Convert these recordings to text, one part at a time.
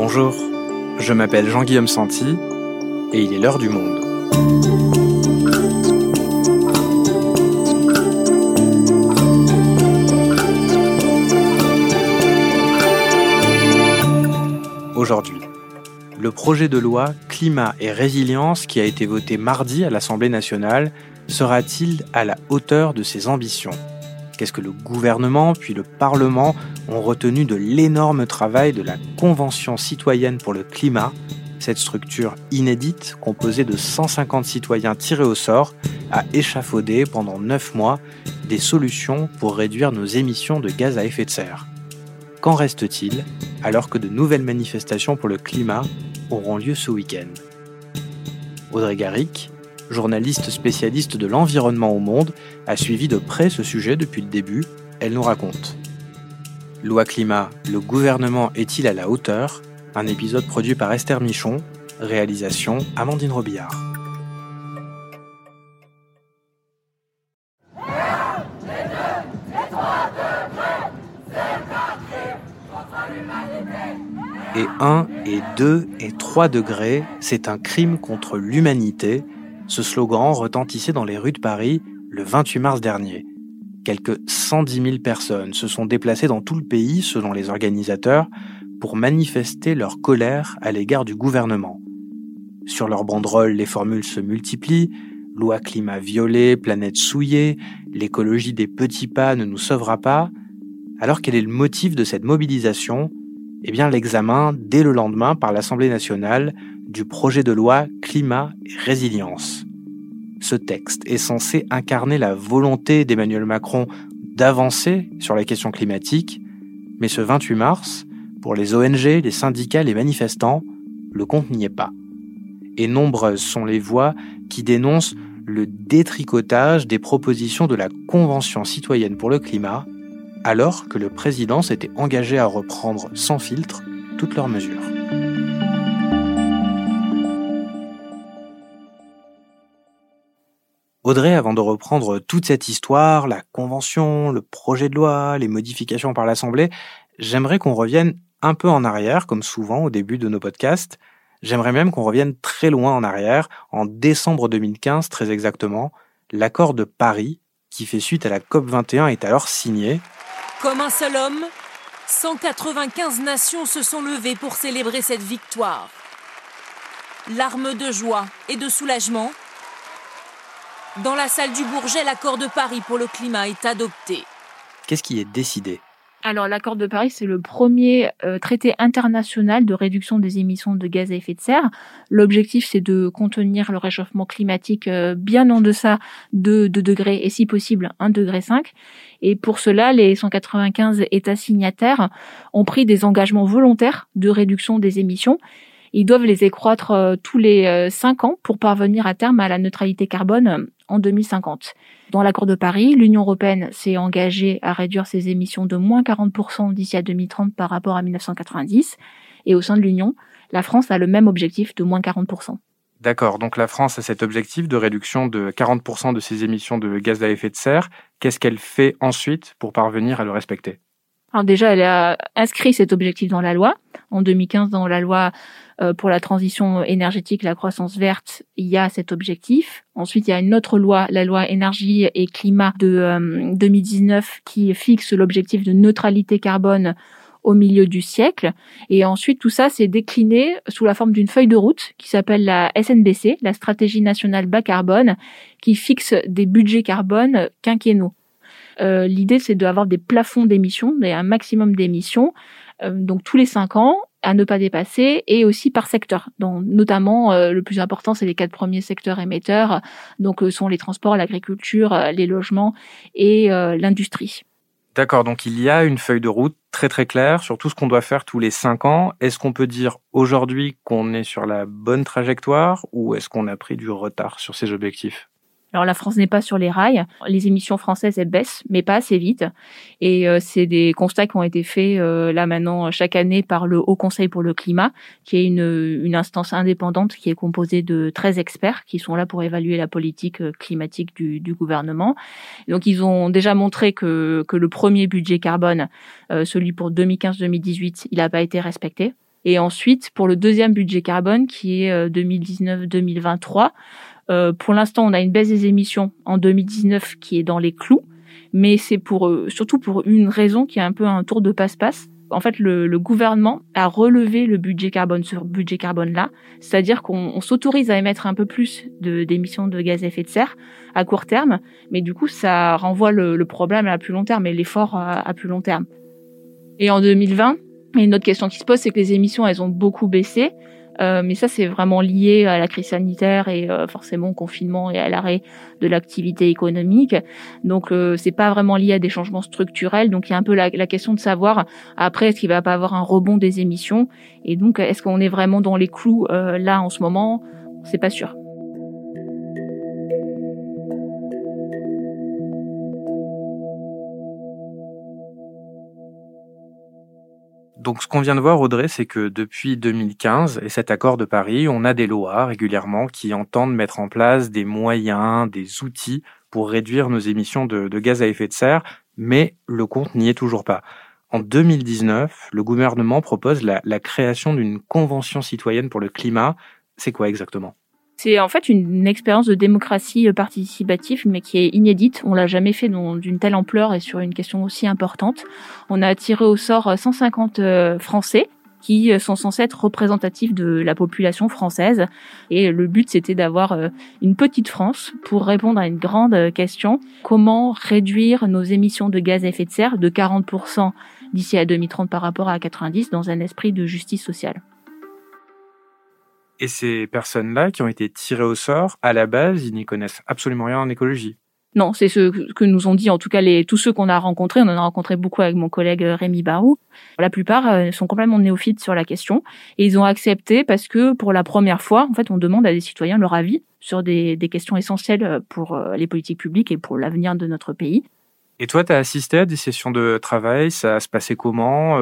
Bonjour, je m'appelle Jean-Guillaume Santi et il est l'heure du monde. Aujourd'hui, le projet de loi Climat et résilience qui a été voté mardi à l'Assemblée nationale sera-t-il à la hauteur de ses ambitions? Qu'est-ce que le gouvernement puis le Parlement ont retenu de l'énorme travail de la Convention citoyenne pour le climat, cette structure inédite composée de 150 citoyens tirés au sort a échafaudé pendant 9 mois des solutions pour réduire nos émissions de gaz à effet de serre. Qu'en reste-t-il alors que de nouvelles manifestations pour le climat auront lieu ce week-end? Audrey Garrick, journaliste spécialiste de l'environnement au monde, a suivi de près ce sujet depuis le début. Elle nous raconte. Loi climat, le gouvernement est-il à la hauteur? Un épisode produit par Esther Michon, réalisation Amandine Robillard. Et 1 et 2 et 3 degrés, c'est un crime contre l'humanité. Ce slogan retentissait dans les rues de Paris le 28 mars dernier. Quelques 110 000 personnes se sont déplacées dans tout le pays, selon les organisateurs, pour manifester leur colère à l'égard du gouvernement. Sur leurs banderoles, les formules se multiplient. Loi climat violée, planète souillée, l'écologie des petits pas ne nous sauvera pas. Alors quel est le motif de cette mobilisation? Eh bien l'examen, dès le lendemain, par l'Assemblée nationale, du projet de loi Climat et Résilience. Ce texte est censé incarner la volonté d'Emmanuel Macron d'avancer sur la question climatique, mais ce 28 mars, pour les ONG, les syndicats, les manifestants, le compte n'y est pas. Et nombreuses sont les voix qui dénoncent le détricotage des propositions de la Convention citoyenne pour le climat, alors que le président s'était engagé à reprendre sans filtre toutes leurs mesures. Audrey, avant de reprendre toute cette histoire, la convention, le projet de loi, les modifications par l'Assemblée, j'aimerais qu'on revienne un peu en arrière, comme souvent au début de nos podcasts. J'aimerais même qu'on revienne très loin en arrière, en décembre 2015 très exactement. L'accord de Paris, qui fait suite à la COP21, est alors signé. Comme un seul homme, 195 nations se sont levées pour célébrer cette victoire. Larmes de joie et de soulagement dans la salle du Bourget, l'accord de Paris pour le climat est adopté. Qu'est-ce qui est décidé? Alors l'accord de Paris, c'est le premier euh, traité international de réduction des émissions de gaz à effet de serre. L'objectif, c'est de contenir le réchauffement climatique euh, bien en deçà de 2 degrés et si possible 1 degré 5. Et pour cela, les 195 États signataires ont pris des engagements volontaires de réduction des émissions ils doivent les écroître euh, tous les 5 ans pour parvenir à terme à la neutralité carbone en 2050. Dans l'accord de Paris, l'Union européenne s'est engagée à réduire ses émissions de moins 40% d'ici à 2030 par rapport à 1990. Et au sein de l'Union, la France a le même objectif de moins 40%. D'accord, donc la France a cet objectif de réduction de 40% de ses émissions de gaz à effet de serre. Qu'est-ce qu'elle fait ensuite pour parvenir à le respecter? Déjà, elle a inscrit cet objectif dans la loi. En 2015, dans la loi euh, pour la transition énergétique, la croissance verte, il y a cet objectif. Ensuite, il y a une autre loi, la loi énergie et climat de 2019, euh, qui fixe l'objectif de neutralité carbone au milieu du siècle. Et ensuite, tout ça s'est décliné sous la forme d'une feuille de route qui s'appelle la SNBC, la stratégie nationale bas carbone, qui fixe des budgets carbone quinquennaux. Euh, l'idée, c'est d'avoir des plafonds d'émissions, un maximum d'émissions, euh, donc tous les cinq ans, à ne pas dépasser, et aussi par secteur. Donc, notamment, euh, le plus important, c'est les quatre premiers secteurs émetteurs, donc sont les transports, l'agriculture, les logements et l'industrie. D'accord, donc il y a une feuille de route très très claire sur tout ce qu'on doit faire tous les cinq ans. Est-ce qu'on peut dire aujourd'hui qu'on est sur la bonne trajectoire ou est-ce qu'on a pris du retard sur ces objectifs? Alors la France n'est pas sur les rails. Les émissions françaises elles baissent, mais pas assez vite. Et euh, c'est des constats qui ont été faits euh, là maintenant chaque année par le Haut Conseil pour le climat, qui est une, une instance indépendante qui est composée de 13 experts qui sont là pour évaluer la politique euh, climatique du, du gouvernement. Donc ils ont déjà montré que, que le premier budget carbone, celui pour 2015-2018, il n'a pas été respecté. Et ensuite, pour le deuxième budget carbone, qui est 2019-2023, pour l'instant, on a une baisse des émissions en 2019 qui est dans les clous, mais c'est pour surtout pour une raison qui est un peu un tour de passe-passe en fait, le, gouvernement a relevé le budget carbone sur budget carbone là, c'est-à-dire qu'on s'autorise à émettre un peu plus d'émissions de, gaz à effet de serre à court terme, mais du coup, ça renvoie le, problème à plus long terme et l'effort à, plus long terme. Et en 2020, une autre question qui se pose, c'est que les émissions, elles ont beaucoup baissé. Euh, mais ça, c'est vraiment lié à la crise sanitaire et euh, forcément au confinement et à l'arrêt de l'activité économique. Donc, euh, c'est pas vraiment lié à des changements structurels. Donc, il y a un peu la, la question de savoir après est-ce qu'il va pas avoir un rebond des émissions? Et donc est-ce qu'on est vraiment dans les clous euh, là en ce moment? C'est pas sûr. Donc ce qu'on vient de voir, Audrey, c'est que depuis 2015 et cet accord de Paris, on a des lois régulièrement qui entendent mettre en place des moyens, des outils pour réduire nos émissions de, gaz à effet de serre, mais le compte n'y est toujours pas. En 2019, le gouvernement propose la création d'une convention citoyenne pour le climat. C'est quoi exactement? C'est en fait une, expérience de démocratie euh, participative, mais qui est inédite. On l'a jamais fait d'une telle ampleur et sur une question aussi importante. On a tiré au sort 150 euh, euh, Français qui sont censés être représentatifs de la population française. Et le but, c'était d'avoir une petite France pour répondre à une grande question. Comment réduire nos émissions de gaz à effet de serre de 40% d'ici à 2030 par rapport à 90 dans un esprit de justice sociale? Et ces personnes-là qui ont été tirées au sort, à la base, ils n'y connaissent absolument rien en écologie. Non, c'est ce que nous ont dit en tout cas les tous ceux qu'on a rencontrés. On en a rencontré beaucoup avec mon collègue euh, Rémi Barou. La plupart euh, sont complètement néophytes sur la question et ils ont accepté parce que pour la première fois, en fait, on demande à des citoyens leur avis sur des, des questions essentielles pour euh, les politiques publiques et pour l'avenir de notre pays. Et toi, tu as assisté à des sessions de travail? Ça se passait comment?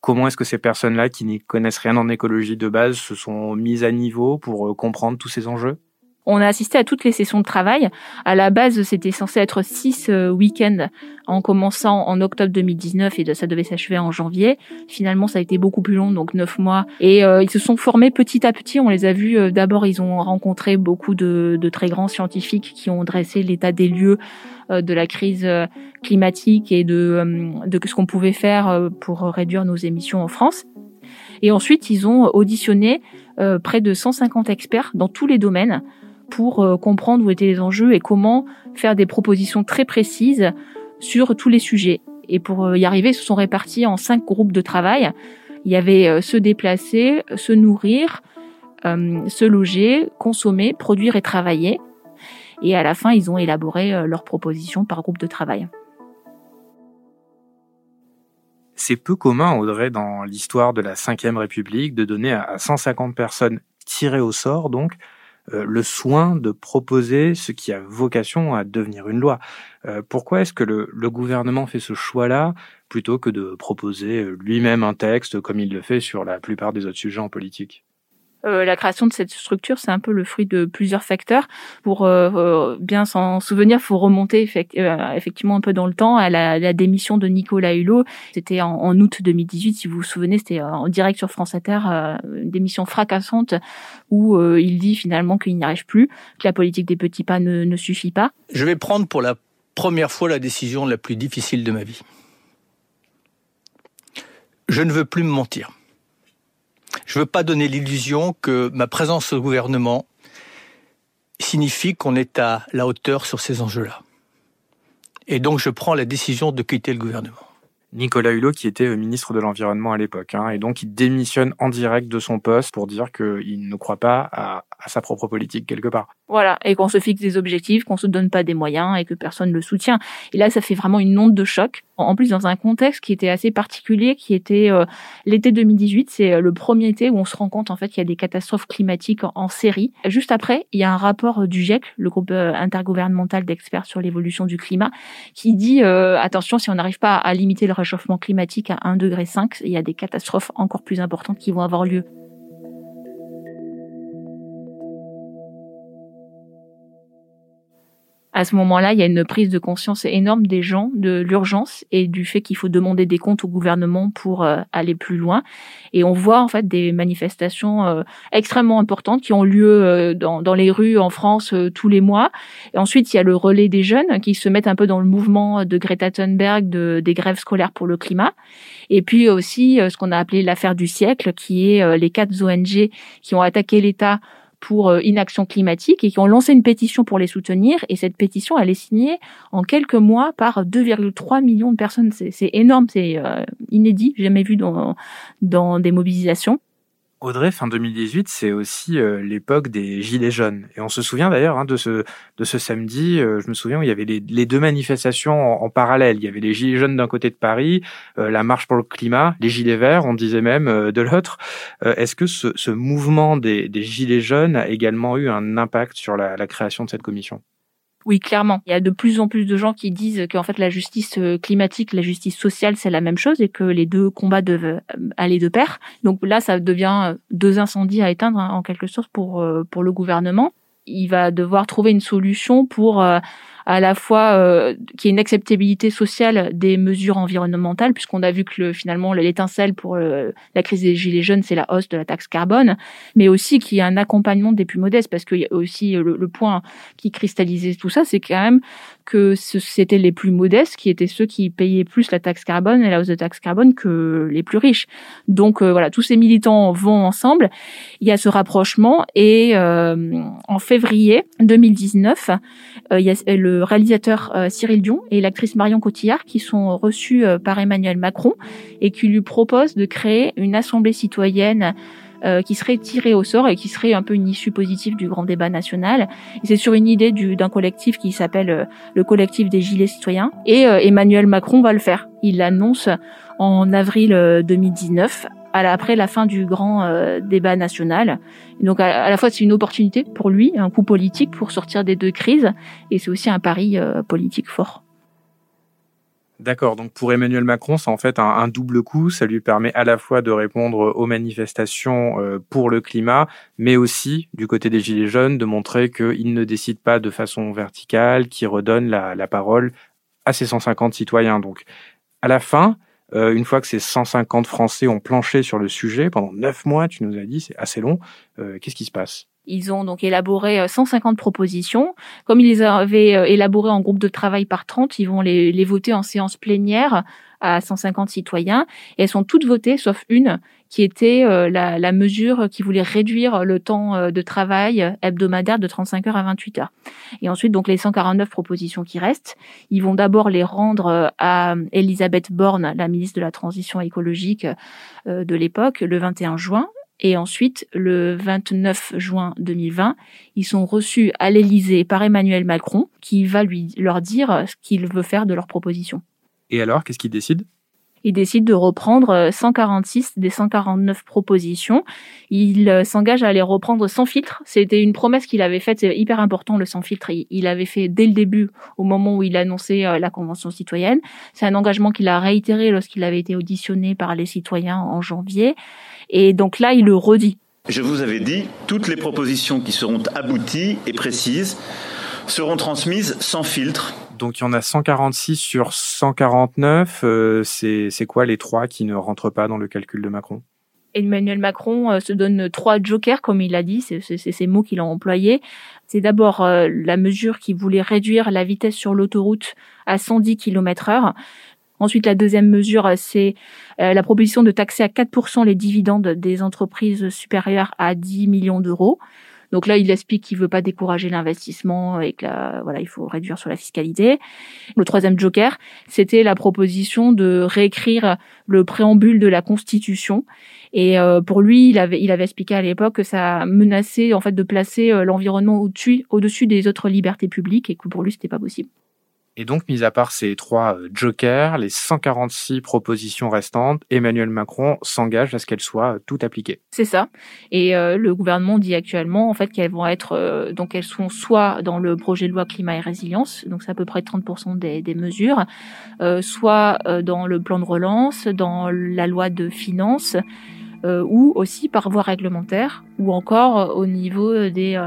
Comment est-ce que ces personnes-là, qui n'y connaissent rien en écologie de base, se sont mises à niveau pour euh, comprendre tous ces enjeux? On a assisté à toutes les sessions de travail. À la base, c'était censé être six euh, week-ends en commençant en octobre 2019 et ça devait s'achever en janvier. Finalement, ça a été beaucoup plus long, donc neuf mois. Et euh, ils se sont formés petit à petit. On les a vus. D'abord, ils ont rencontré beaucoup de, très grands scientifiques qui ont dressé l'état des lieux de la crise climatique et de ce qu'on pouvait faire pour réduire nos émissions en France. Et ensuite, ils ont auditionné près de 150 experts dans tous les domaines pour euh, comprendre où étaient les enjeux et comment faire des propositions très précises sur tous les sujets. Et pour euh, y arriver, ils se sont répartis en cinq groupes de travail. Il y avait euh, se déplacer, se nourrir, se loger, consommer, produire et travailler. Et à la fin, ils ont élaboré leurs propositions par groupe de travail. C'est peu commun, Audrey, dans l'histoire de la Ve République, de donner à 150 personnes tirées au sort, donc, le soin de proposer ce qui a vocation à devenir une loi. Euh, pourquoi est-ce que le, le, gouvernement fait ce choix-là plutôt que de proposer lui-même un texte comme il le fait sur la plupart des autres sujets en politique? Euh, la création de cette structure, c'est un peu le fruit de plusieurs facteurs. Pour euh, euh, bien s'en souvenir, faut remonter effectivement un peu dans le temps à la, démission de Nicolas Hulot. C'était en, août 2018, si vous vous souvenez, c'était en direct sur France Inter, une démission fracassante où il dit finalement qu'il n'y arrive plus, que la politique des petits pas ne, ne suffit pas. Je vais prendre pour la première fois la décision la plus difficile de ma vie. Je ne veux plus me mentir. Je ne veux pas donner l'illusion que ma présence au gouvernement signifie qu'on est à la hauteur sur ces enjeux-là. Et donc je prends la décision de quitter le gouvernement. Nicolas Hulot, qui était euh, ministre de l'Environnement à l'époque, hein, et donc il démissionne en direct de son poste pour dire qu'il ne croit pas à, à sa propre politique quelque part. Voilà, et qu'on se fixe des objectifs, qu'on se donne pas des moyens et que personne ne le soutient. Et là, ça fait vraiment une onde de choc. En plus, dans un contexte qui était assez particulier, qui était euh, l'été 2018, c'est euh, le premier été où on se rend compte en fait qu'il y a des catastrophes climatiques en, série. Juste après, il y a un rapport du GIEC, le groupe euh, intergouvernemental d'experts sur l'évolution du climat, qui dit attention, si on n'arrive pas à limiter le réchauffement climatique à 1,5 degré, il y a des catastrophes encore plus importantes qui vont avoir lieu. À ce moment-là, il y a une prise de conscience énorme des gens de l'urgence et du fait qu'il faut demander des comptes au gouvernement pour euh, aller plus loin. Et on voit en fait des manifestations euh, extrêmement importantes qui ont lieu euh, dans, les rues en France tous les mois. Et ensuite, il y a le relais des jeunes qui se mettent un peu dans le mouvement de Greta Thunberg, de, des grèves scolaires pour le climat. Et puis aussi ce qu'on a appelé l'affaire du siècle, qui est les quatre ONG qui ont attaqué l'État pour euh, inaction climatique et qui ont lancé une pétition pour les soutenir. Et cette pétition, elle est signée en quelques mois par 2,3 millions de personnes. C'est énorme, c'est euh, inédit, jamais vu dans, dans des mobilisations. Audrey, fin 2018, c'est aussi euh, l'époque des Gilets jaunes. Et on se souvient d'ailleurs hein, de, ce, de ce samedi, euh, je me souviens où il y avait les, deux manifestations en, parallèle. Il y avait les Gilets jaunes d'un côté de Paris, euh, la marche pour le climat, les Gilets verts, on disait même, de l'autre. Est-ce que ce, ce mouvement des, des, Gilets jaunes a également eu un impact sur la, la création de cette commission? Oui, clairement. Il y a de plus en plus de gens qui disent qu'en fait la justice euh, climatique, la justice sociale, c'est la même chose et que les deux combats doivent euh, aller de pair. Donc là, ça devient euh, deux incendies à éteindre hein, en quelque sorte pour pour le gouvernement. Il va devoir trouver une solution pour à la fois euh, qu'il y ait une acceptabilité sociale des mesures environnementales, puisqu'on a vu que le, finalement l'étincelle pour euh, la crise des gilets jaunes, c'est la hausse de la taxe carbone, mais aussi qu'il y ait un accompagnement des plus modestes, parce qu'il y a aussi le, le point qui cristallisait tout ça, c'est quand même que c'était les plus modestes qui étaient ceux qui payaient plus la taxe carbone et la hausse de taxe carbone que les plus riches. Donc euh, voilà, tous ces militants vont ensemble. Il y a ce rapprochement et euh, en février 2019, euh, il y a le réalisateur Cyril Dion et l'actrice Marion Cotillard qui sont reçus par Emmanuel Macron et qui lui proposent de créer une assemblée citoyenne euh, qui serait tiré au sort et qui serait un peu une issue positive du grand débat national. C'est sur une idée d'un collectif qui s'appelle euh, le collectif des Gilets citoyens. Et euh, Emmanuel Macron va le faire. Il l'annonce en avril 2019 après la fin du grand débat national. donc à, la fois c'est une opportunité pour lui, un coup politique pour sortir des deux crises, et c'est aussi un pari politique fort. D'accord, donc pour Emmanuel Macron, c'est en fait un, double coup. Ça lui permet à la fois de répondre aux manifestations euh, pour le climat, mais aussi, du côté des Gilets jaunes, de montrer qu'il ne décide pas de façon verticale, qu'il redonne la, parole à ses 150 citoyens. Donc à la fin, euh, une fois que ces 150 Français ont planché sur le sujet, pendant neuf mois, tu nous as dit, c'est assez long, euh, qu'est-ce qui se passe? Ils ont donc élaboré 150 euh, propositions. Comme ils les avaient euh, élaborées en groupe de travail par 30, ils vont les, voter en séance plénière à 150 citoyens. Et elles sont toutes votées, sauf une, qui était euh, la, la, mesure qui voulait réduire le temps de travail hebdomadaire de 35 heures à 28 heures. Et ensuite, donc les 149 propositions qui restent, ils vont d'abord les rendre à Elisabeth Borne, la ministre de la Transition écologique de l'époque, le 21 juin. Et ensuite, le 29 juin 2020, ils sont reçus à l'Élysée par Emmanuel Macron, qui va lui leur dire ce qu'il veut faire de leurs propositions. Et alors, qu'est-ce qu'il décide il décide de reprendre 146 des 149 propositions. Il euh, s'engage à les reprendre sans filtre. C'était une promesse qu'il avait faite, c'est hyper important le sans filtre. Il avait fait dès le début, au moment où il annonçait euh, la Convention citoyenne. C'est un engagement qu'il a réitéré lorsqu'il avait été auditionné par les citoyens en janvier. Et donc là, il le redit. Je vous avais dit, toutes les propositions qui seront abouties et précises seront transmises sans filtre. Donc il y en a 146 sur 149. Euh, c'est quoi les trois qui ne rentrent pas dans le calcul de Macron? Emmanuel Macron euh, se donne trois jokers, comme il a dit, c'est ces mots qu'il a employés. C'est d'abord euh, la mesure qui voulait réduire la vitesse sur l'autoroute à 110 km heure. Ensuite, la deuxième mesure, c'est euh, la proposition de taxer à 4% les dividendes des entreprises supérieures à 10 millions d'euros. Donc là, il explique qu'il veut pas décourager l'investissement et que voilà, il faut réduire sur la fiscalité. Le troisième joker, c'était la proposition de réécrire le préambule de la Constitution. Et euh, pour lui, il avait, il avait expliqué à l'époque que ça menaçait en fait de placer euh, l'environnement au-dessus, au-dessus des autres libertés publiques et que pour lui, c'était pas possible. Et donc, mis à part ces trois euh, jokers, les 146 propositions restantes, Emmanuel Macron s'engage à ce qu'elles soient euh, toutes appliquées. C'est ça. Et euh, le gouvernement dit actuellement, en fait, qu'elles vont être, donc elles sont soit dans le projet de loi climat et résilience, donc c'est à peu près 30% des, des mesures, soit dans le plan de relance, dans la loi de finances, ou aussi par voie réglementaire, ou encore au niveau des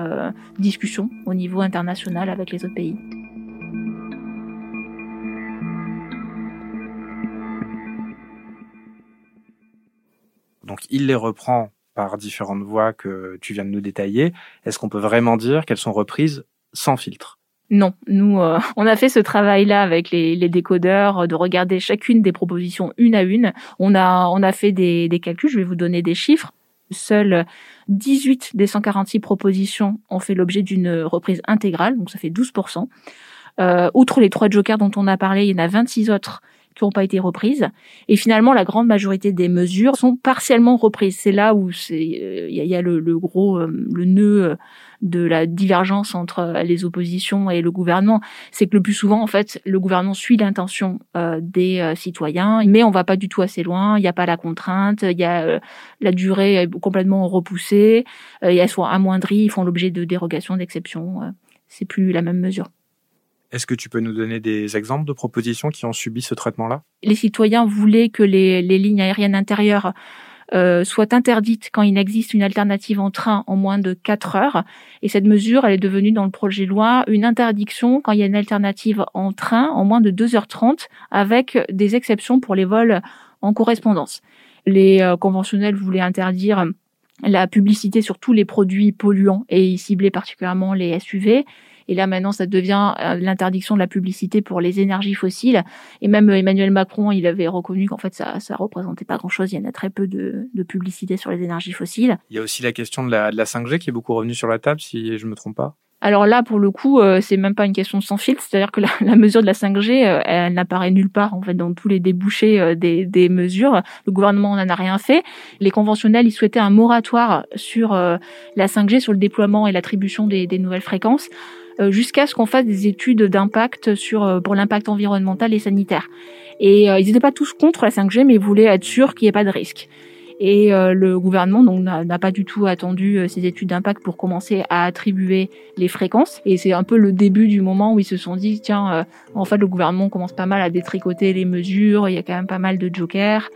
discussions au niveau international avec les autres pays. Donc il les reprend par différentes voies que tu viens de nous détailler. Est-ce qu'on peut vraiment dire qu'elles sont reprises sans filtre? Non, nous, euh, on a fait ce travail-là avec les, décodeurs, de regarder chacune des propositions une à une. On a, a fait des, des calculs, je vais vous donner des chiffres. Seules 18 des 146 propositions ont fait l'objet d'une reprise intégrale, donc ça fait 12%. Euh, outre les trois jokers dont on a parlé, il y en a 26 autres n'ont pas été reprises. Et finalement, la grande majorité des mesures sont partiellement reprises. C'est là où il euh, y, a, le, gros, euh, le nœud de la divergence entre les oppositions et le gouvernement, c'est que le plus souvent, en fait, le gouvernement suit l'intention euh, des citoyens, mais on va pas du tout assez loin. Il n'y a pas la contrainte, il y a la durée est complètement repoussée, et elles sont amoindries, ils font l'objet de dérogations, d'exceptions. c'est plus la même mesure. Est-ce que tu peux nous donner des exemples de propositions qui ont subi ce traitement-là? Les citoyens voulaient que les, lignes aériennes intérieures euh, soient interdites quand il existe une alternative en train en moins de 4 heures. Et cette mesure, elle est devenue dans le projet de loi une interdiction quand il y a une alternative en train en moins de 2h30 avec des exceptions pour les vols en correspondance. Les euh, conventionnels voulaient interdire la publicité sur tous les produits polluants et y cibler particulièrement les SUV. Et là, maintenant, ça devient euh, l'interdiction de la publicité pour les énergies fossiles. Et même euh, Emmanuel Macron, il avait reconnu qu'en fait, ça, ça représentait pas grand-chose. Il y en a très peu de, de, publicité sur les énergies fossiles. Il y a aussi la question de la, de la 5G qui est beaucoup revenue sur la table, si je me trompe pas. Alors là, pour le coup, euh, c'est même pas une question sans filtre, c'est-à-dire que la, la, mesure de la 5G, elle n'apparaît nulle part en fait dans tous les débouchés des, des, mesures. Le gouvernement n'en a rien fait. Les conventionnels, ils souhaitaient un moratoire sur la 5G, sur le déploiement et l'attribution des, des nouvelles fréquences. Euh, jusqu'à ce qu'on fasse des études d'impact sur euh, pour l'impact environnemental et sanitaire. Et euh, ils n'étaient pas tous contre la 5G, mais ils voulaient être sûrs qu'il n'y ait pas de risque. Et le gouvernement donc n'a pas du tout attendu ces études d'impact pour commencer à attribuer les fréquences. Et c'est un peu le début du moment où ils se sont dit tiens, en fait le gouvernement commence pas mal à détricoter les mesures. Il y a quand même pas mal de jokers.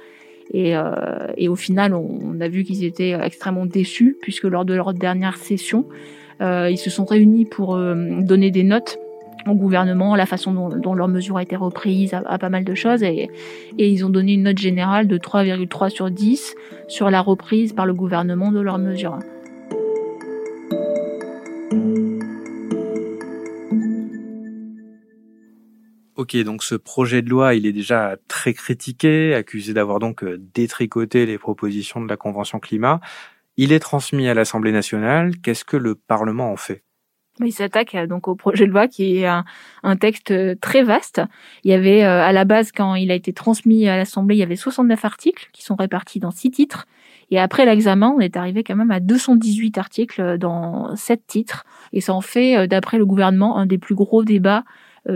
Et, euh, et au final, on, a vu qu'ils étaient extrêmement déçus puisque lors de leur dernière session, ils se sont réunis pour euh, donner des notes au gouvernement, la façon dont, dont leur mesure a été reprise, à, pas mal de choses. Et, et, ils ont donné une note générale de 3,3 sur 10 sur la reprise par le gouvernement de leur mesure. Ok, donc ce projet de loi, il est déjà très critiqué, accusé d'avoir donc euh, détricoté les propositions de la Convention climat. Il est transmis à l'Assemblée nationale. Qu'est-ce que le Parlement en fait? Il s'attaque euh, donc au projet de loi qui est un, texte euh, très vaste. Il y avait euh, à la base quand il a été transmis à l'Assemblée, il y avait 69 articles qui sont répartis dans six titres. Et après l'examen, on est arrivé quand même à 218 articles dans sept titres. Et ça en fait, d'après le gouvernement, un des plus gros débats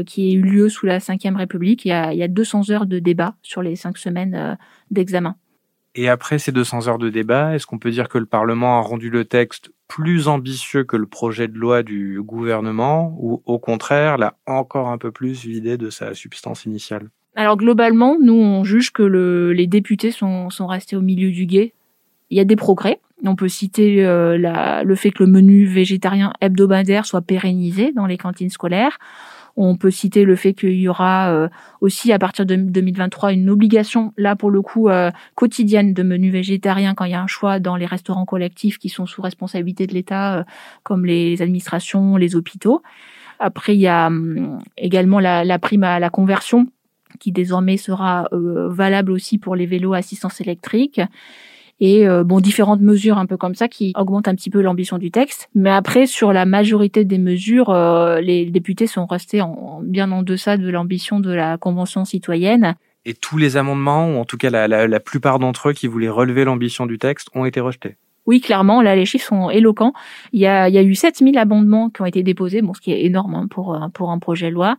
qui ait eu lieu sous la Ve République. Il y, a, il y a 200 heures de débat sur les cinq semaines d'examen. Et après ces 200 heures de débat, est-ce qu'on peut dire que le Parlement a rendu le texte plus ambitieux que le projet de loi du gouvernement ou au contraire l'a encore un peu plus vidé de sa substance initiale? Alors globalement, nous on juge que le, les députés sont, sont restés au milieu du guet. Il y a des progrès. On peut citer euh, le fait que le menu végétarien hebdomadaire soit pérennisé dans les cantines scolaires. On peut citer le fait qu'il y aura euh, aussi à partir de 2023 une obligation, là pour le coup euh, quotidienne, de menus végétariens quand il y a un choix dans les restaurants collectifs qui sont sous responsabilité de l'État, euh, comme les administrations, les hôpitaux. Après, il y a hum, également la, la prime à la conversion qui désormais sera valable aussi pour les vélos à assistance électrique et euh, bon différentes mesures un peu comme ça qui augmentent un petit peu l'ambition du texte. Mais après sur la majorité des mesures, euh, les députés sont restés en, bien en deçà de l'ambition de la convention citoyenne. Et tous les amendements, ou en tout cas la, la, la plupart d'entre eux qui voulaient relever l'ambition du texte, ont été rejetés? Oui, clairement, là, les chiffres sont éloquents. Il y a, il y a eu 7000 amendements qui ont été déposés, bon, ce qui est énorme hein, pour, pour un projet de loi.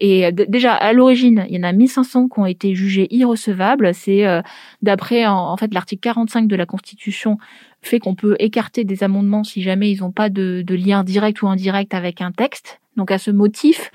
Et déjà, à l'origine, il y en a 1500 qui ont été jugés irrecevables. C'est euh, d'après, en, fait, l'article 45 de la Constitution fait qu'on peut écarter des amendements si jamais ils n'ont pas de, de lien direct ou indirect avec un texte. Donc, à ce motif,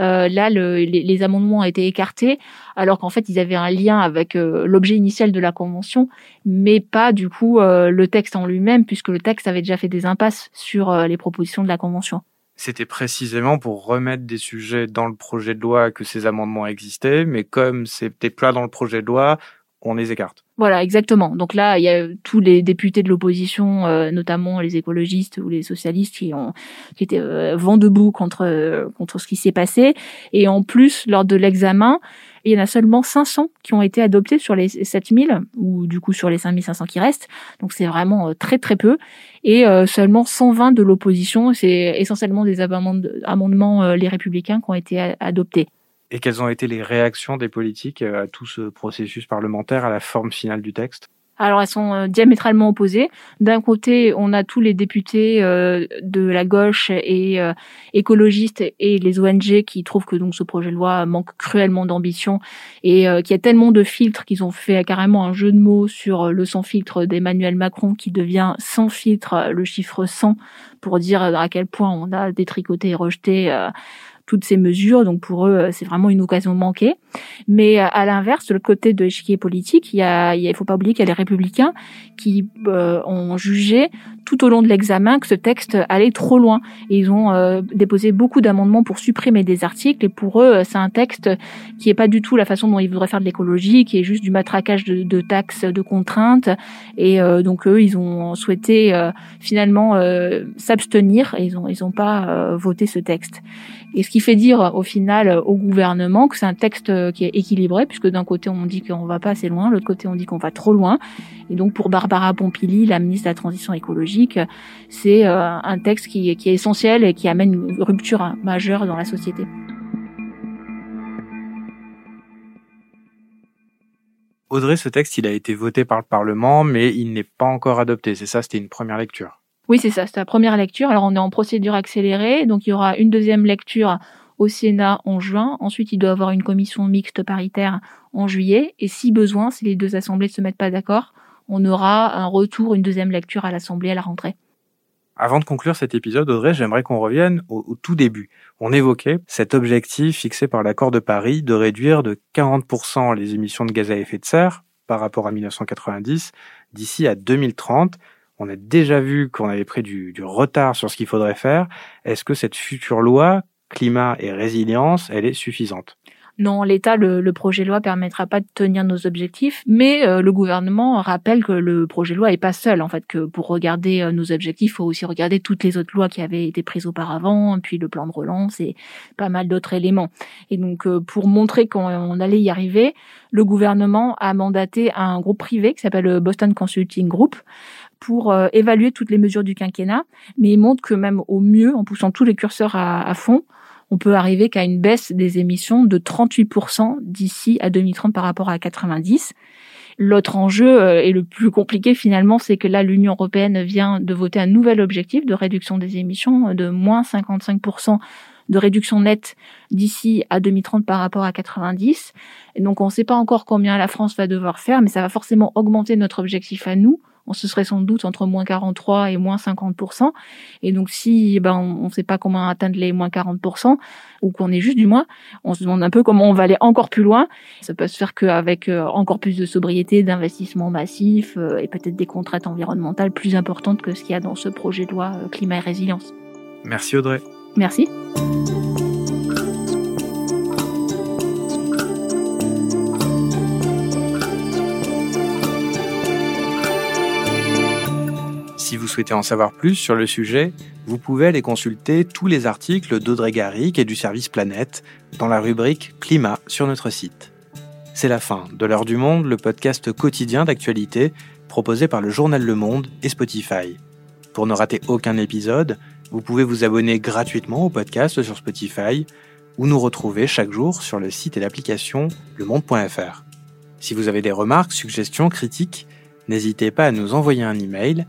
euh, là, le, les, amendements ont été écartés, alors qu'en fait, ils avaient un lien avec euh, l'objet initial de la convention, mais pas du coup euh, le texte en lui-même, puisque le texte avait déjà fait des impasses sur les propositions de la convention. C'était précisément pour remettre des sujets dans le projet de loi que ces amendements existaient, mais comme c'était pas dans le projet de loi, on les écarte. Voilà, exactement. Donc là, il y a tous les députés de l'opposition, euh, notamment les écologistes ou les socialistes, qui ont qui étaient euh, vent debout contre euh, contre ce qui s'est passé. Et en plus, lors de l'examen, il y en a seulement 500 qui ont été adoptés sur les 7000 ou du coup sur les 5500 qui restent. Donc c'est vraiment très très peu. Et seulement 120 de l'opposition. C'est essentiellement des amendements, les républicains qui ont été adoptés. Et quelles ont été les réactions des politiques euh, à tout ce processus parlementaire, à la forme finale du texte? Alors elles sont euh, diamétralement opposées. D'un côté, on a tous les députés euh, de la gauche et écologistes et les ONG qui trouvent que donc ce projet de loi manque cruellement d'ambition et qu'il y a tellement de filtres qu'ils ont fait carrément un jeu de mots sur le sans filtre d'Emmanuel Macron qui devient sans filtre le chiffre 100 pour dire à quel point on a détricoté et rejeté toutes ces mesures. Donc pour eux, euh, c'est vraiment une occasion manquée. Mais euh, à l'inverse, de l'autre côté de l'échiquier politique, il y a, il faut pas oublier qu'il y a les républicains qui euh, ont jugé tout au long de l'examen que ce texte allait trop loin. Et ils ont déposé beaucoup d'amendements pour supprimer des articles. Et pour eux, c'est un texte qui est pas du tout la façon dont ils voudraient faire de l'écologie, qui est juste du matraquage de, de taxes, de contraintes. Et donc eux, ils ont souhaité finalement s'abstenir ils ont ils ont pas voté ce texte. Et ce qui fait dire au final au gouvernement que c'est un texte qui est équilibré, puisque d'un côté on dit qu'on va pas assez loin, de l'autre côté on dit qu'on va trop loin. Et donc pour Barbara Pompili, la ministre de la Transition écologique, c'est euh, un texte qui, qui est essentiel et qui amène une rupture majeure dans la société. Audrey, ce texte, il a été voté par le Parlement, mais il n'est pas encore adopté. C'est ça, c'était une première lecture. Oui, c'est ça, c'est la première lecture. Alors on est en procédure accélérée, donc il y aura une deuxième lecture au Sénat en juin. Ensuite, il doit avoir une commission mixte paritaire en juillet. Et si besoin, si les deux assemblées ne se mettent pas d'accord, on aura un retour, une deuxième lecture à l'Assemblée à la rentrée. Avant de conclure cet épisode, Audrey, j'aimerais qu'on revienne au, au, tout début. On évoquait cet objectif fixé par l'accord de Paris de réduire de 40% les émissions de gaz à effet de serre par rapport à 1990 d'ici à 2030 on a déjà vu qu'on avait pris du, retard sur ce qu'il faudrait faire. Est-ce que cette future loi climat et résilience, elle est suffisante? Non, l'État, le, projet de loi permettra pas de tenir nos objectifs, mais euh, le gouvernement rappelle que le projet de loi est pas seul. En fait, que pour regarder euh, nos objectifs, il faut aussi regarder toutes les autres lois qui avaient été prises auparavant, puis le plan de relance et pas mal d'autres éléments. Et donc, euh, pour montrer qu'on allait y arriver, le gouvernement a mandaté un groupe privé qui s'appelle Boston Consulting Group pour euh, évaluer toutes les mesures du quinquennat, mais il montre que même au mieux, en poussant tous les curseurs à, fond, on peut arriver qu'à une baisse des émissions de 38% d'ici à 2030 par rapport à 90. L'autre enjeu euh, et le plus compliqué finalement, c'est que là, l'Union européenne vient de voter un nouvel objectif de réduction des émissions de moins 55% de réduction nette d'ici à 2030 par rapport à 90. Et donc, on ne sait pas encore combien la France va devoir faire, mais ça va forcément augmenter notre objectif à nous on se serait sans doute entre moins 43 et moins 50%. Et donc si ben, on ne sait pas comment atteindre les moins 40%, ou qu'on est juste du moins, on se demande un peu comment on va aller encore plus loin. Ça peut se faire qu'avec euh, encore plus de sobriété, d'investissement massif euh, et peut-être des contraintes environnementales plus importantes que ce qu'il y a dans ce projet de loi euh, climat et résilience. Merci Audrey. Merci. Si vous souhaitez en savoir plus sur le sujet, vous pouvez aller consulter tous les articles d'Audrey Garrick et du service Planète dans la rubrique Climat sur notre site. C'est la fin de l'heure du monde, le podcast quotidien d'actualité proposé par le journal Le Monde et Spotify. Pour ne rater aucun épisode, vous pouvez vous abonner gratuitement au podcast sur Spotify ou nous retrouver chaque jour sur le site et l'application lemonde.fr. Si vous avez des remarques, suggestions, critiques, n'hésitez pas à nous envoyer un email